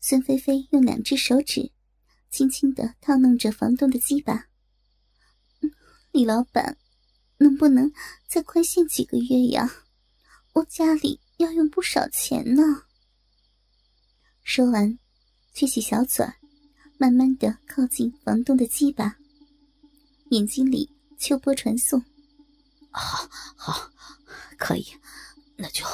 孙菲菲用两只手指轻轻的套弄着房东的鸡巴。李老板，能不能再宽限几个月呀？我家里要用不少钱呢。说完，撅起小嘴，慢慢的靠近房东的鸡巴，眼睛里秋波传送。好，好，可以，那就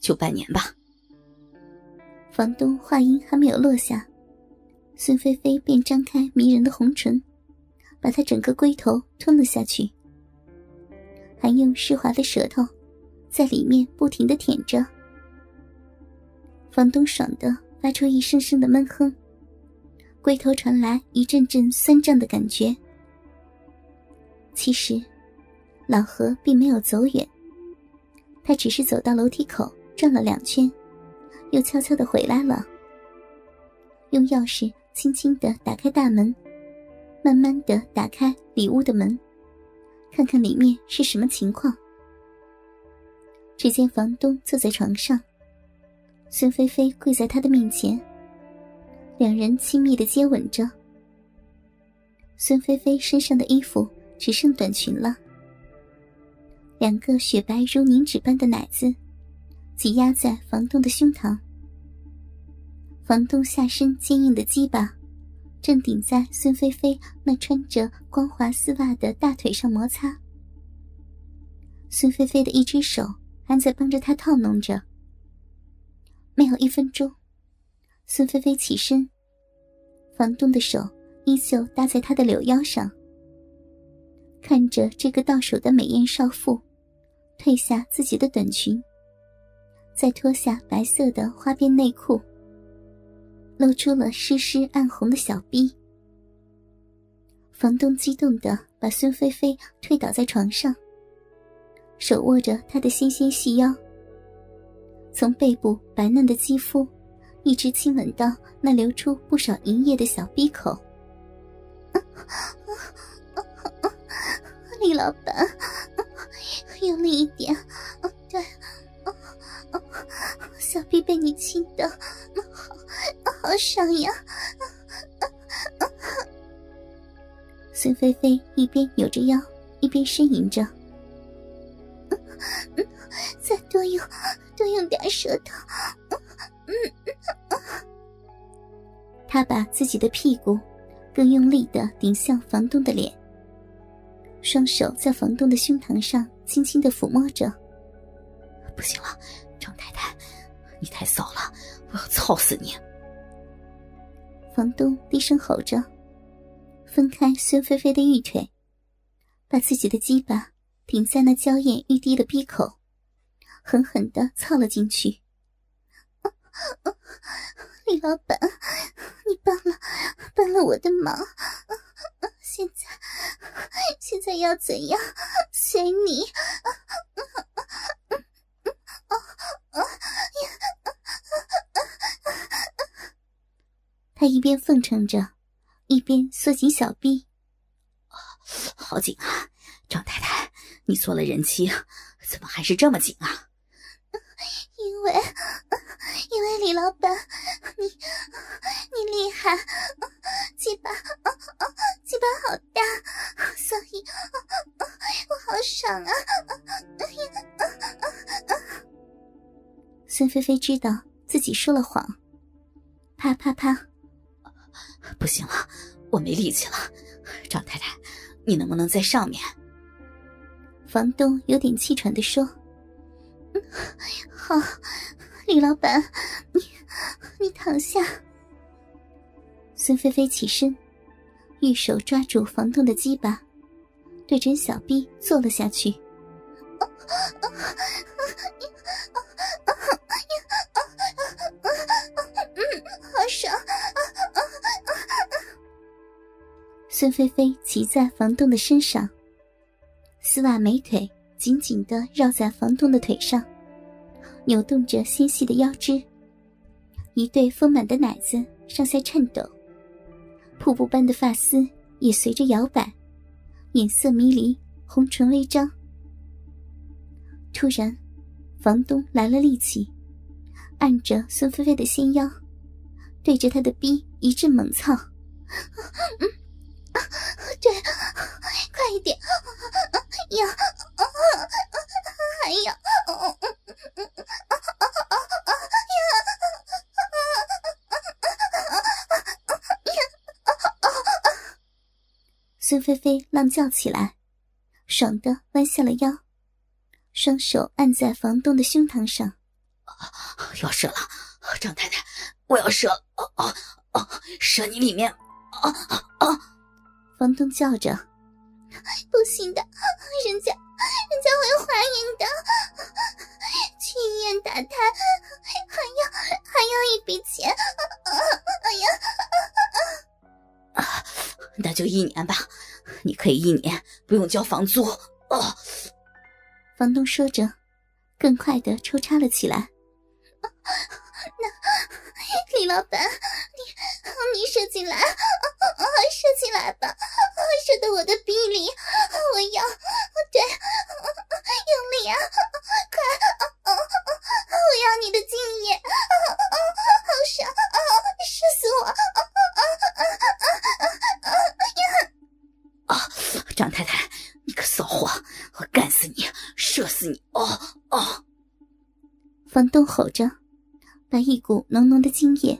就半年吧。房东话音还没有落下，孙菲菲便张开迷人的红唇，把他整个龟头吞了下去，还用湿滑的舌头在里面不停的舔着。房东爽的发出一声声的闷哼，龟头传来一阵阵酸胀的感觉。其实，老何并没有走远，他只是走到楼梯口转了两圈。又悄悄的回来了，用钥匙轻轻的打开大门，慢慢的打开里屋的门，看看里面是什么情况。只见房东坐在床上，孙菲菲跪在他的面前，两人亲密的接吻着。孙菲菲身上的衣服只剩短裙了，两个雪白如凝脂般的奶子。挤压在房东的胸膛，房东下身坚硬的鸡巴正顶在孙菲菲那穿着光滑丝袜的大腿上摩擦。孙菲菲的一只手还在帮着他套弄着。没有一分钟，孙菲菲起身，房东的手依旧搭在她的柳腰上，看着这个到手的美艳少妇，褪下自己的短裙。再脱下白色的花边内裤，露出了湿湿暗红的小臂。房东激动的把孙菲菲推倒在床上，手握着她的纤纤细腰，从背部白嫩的肌肤，一直亲吻到那流出不少银液的小鼻口。李老板，用力一点，小臂被你亲的，好，好爽呀！孙菲菲一边扭着腰，一边呻吟着：“再多用，多用点舌头。”他把自己的屁股更用力的顶向房东的脸，双手在房东的胸膛上轻轻的抚摸着。不行了。张太太，你太骚了，我要操死你！房东低声吼着，分开孙菲菲的玉腿，把自己的鸡巴顶在那娇艳欲滴的鼻口，狠狠的操了进去。李老板，你帮了帮了我的忙，现在现在要怎样？随你。他一边奉承着，一边缩紧小臂。好紧啊！张太太，你做了人妻，怎么还是这么紧啊？因为，因为李老板，你你厉害，鸡巴，鸡巴好大，所以我好爽啊！孙菲菲知道自己说了谎，啪啪啪。行了，我没力气了。张太太，你能不能在上面？房东有点气喘的说：“好，李老板，你你躺下。”孙菲菲起身，玉手抓住房东的鸡巴，对准小臂坐了下去。孙菲菲骑在房东的身上，丝袜美腿紧紧的绕在房东的腿上，扭动着纤细的腰肢，一对丰满的奶子上下颤抖，瀑布般的发丝也随着摇摆，眼色迷离，红唇微张。突然，房东来了力气，按着孙菲菲的纤腰，对着她的逼一阵猛操。对，快一点，要，还要，孙菲菲浪叫起来，爽的弯下了腰，双手按在房东的胸膛上，要射了，张太太，我要射，哦哦哦，射你里面，啊啊啊！房东叫着：“不行的，人家，人家会怀孕的，去医院打胎还要还要一笔钱。”哎呀，啊，那就一年吧，你可以一年不用交房租。哦，房东说着，更快的抽插了起来。那李老板，你你射进来，射进来吧，我干死你，射死你！哦哦！房东吼着。把一股浓浓的精液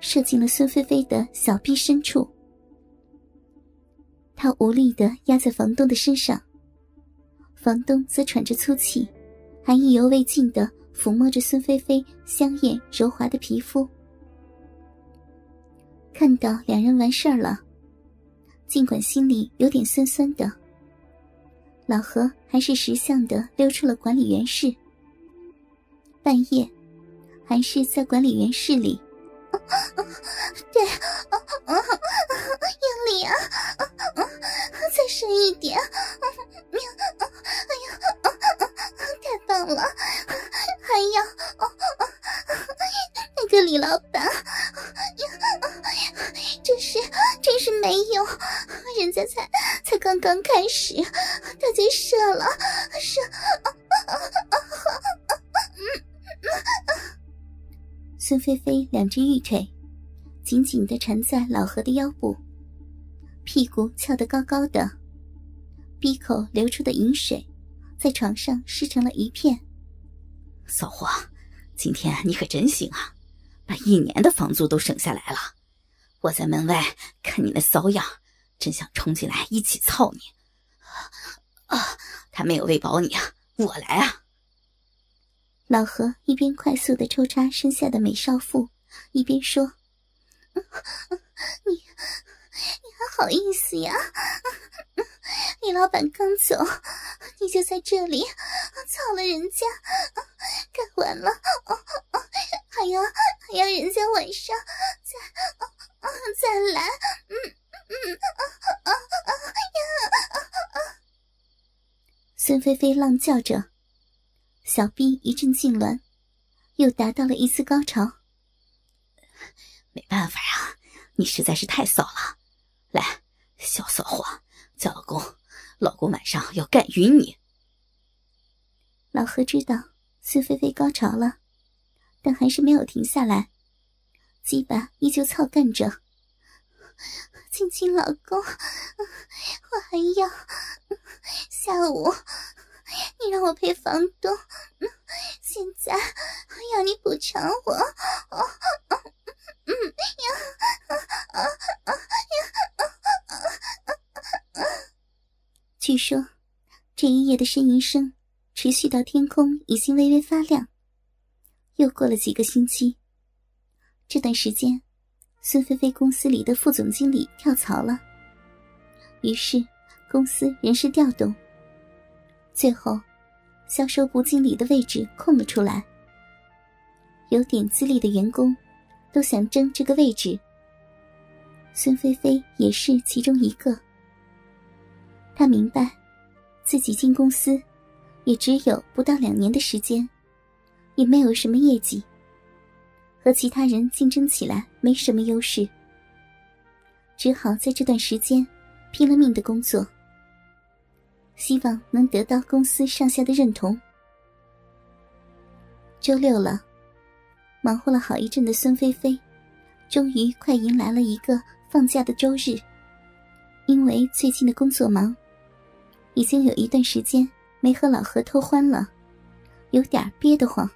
射进了孙菲菲的小臂深处，他无力的压在房东的身上，房东则喘着粗气，还意犹未尽的抚摸着孙菲菲香艳柔滑的皮肤。看到两人完事儿了，尽管心里有点酸酸的，老何还是识相的溜出了管理员室。半夜。还是在管理员室里，才刚刚开始，他就射了，射。孙菲菲两只玉腿紧紧的缠在老何的腰部，屁股翘得高高的，鼻口流出的饮水在床上湿成了一片。骚货，今天你可真行啊，把一年的房租都省下来了。我在门外看你那骚样，真想冲进来一起操你。啊，他没有喂饱你啊，我来啊！老何一边快速的抽插身下的美少妇，一边说：“你，你还好意思呀？李老板刚走，你就在这里操了人家，干完了还要还要人家晚上再再来。”嗯嗯啊啊啊呀！孙菲菲浪叫着。小臂一阵痉挛，又达到了一次高潮。没办法呀，你实在是太骚了。来，小骚货，叫老公，老公晚上要干晕你。老何知道孙菲菲高潮了，但还是没有停下来，鸡巴依旧操干着。亲亲老公，我还要下午。你让我陪房东，现在我要你补偿我。嗯呀，据说这一夜的呻吟声持续到天空已经微微发亮。又过了几个星期，这段时间，孙菲菲公司里的副总经理跳槽了，于是公司人事调动。最后，销售部经理的位置空了出来。有点资历的员工都想争这个位置。孙菲菲也是其中一个。她明白，自己进公司也只有不到两年的时间，也没有什么业绩，和其他人竞争起来没什么优势，只好在这段时间拼了命的工作。希望能得到公司上下的认同。周六了，忙活了好一阵的孙菲菲，终于快迎来了一个放假的周日。因为最近的工作忙，已经有一段时间没和老何偷欢了，有点憋得慌。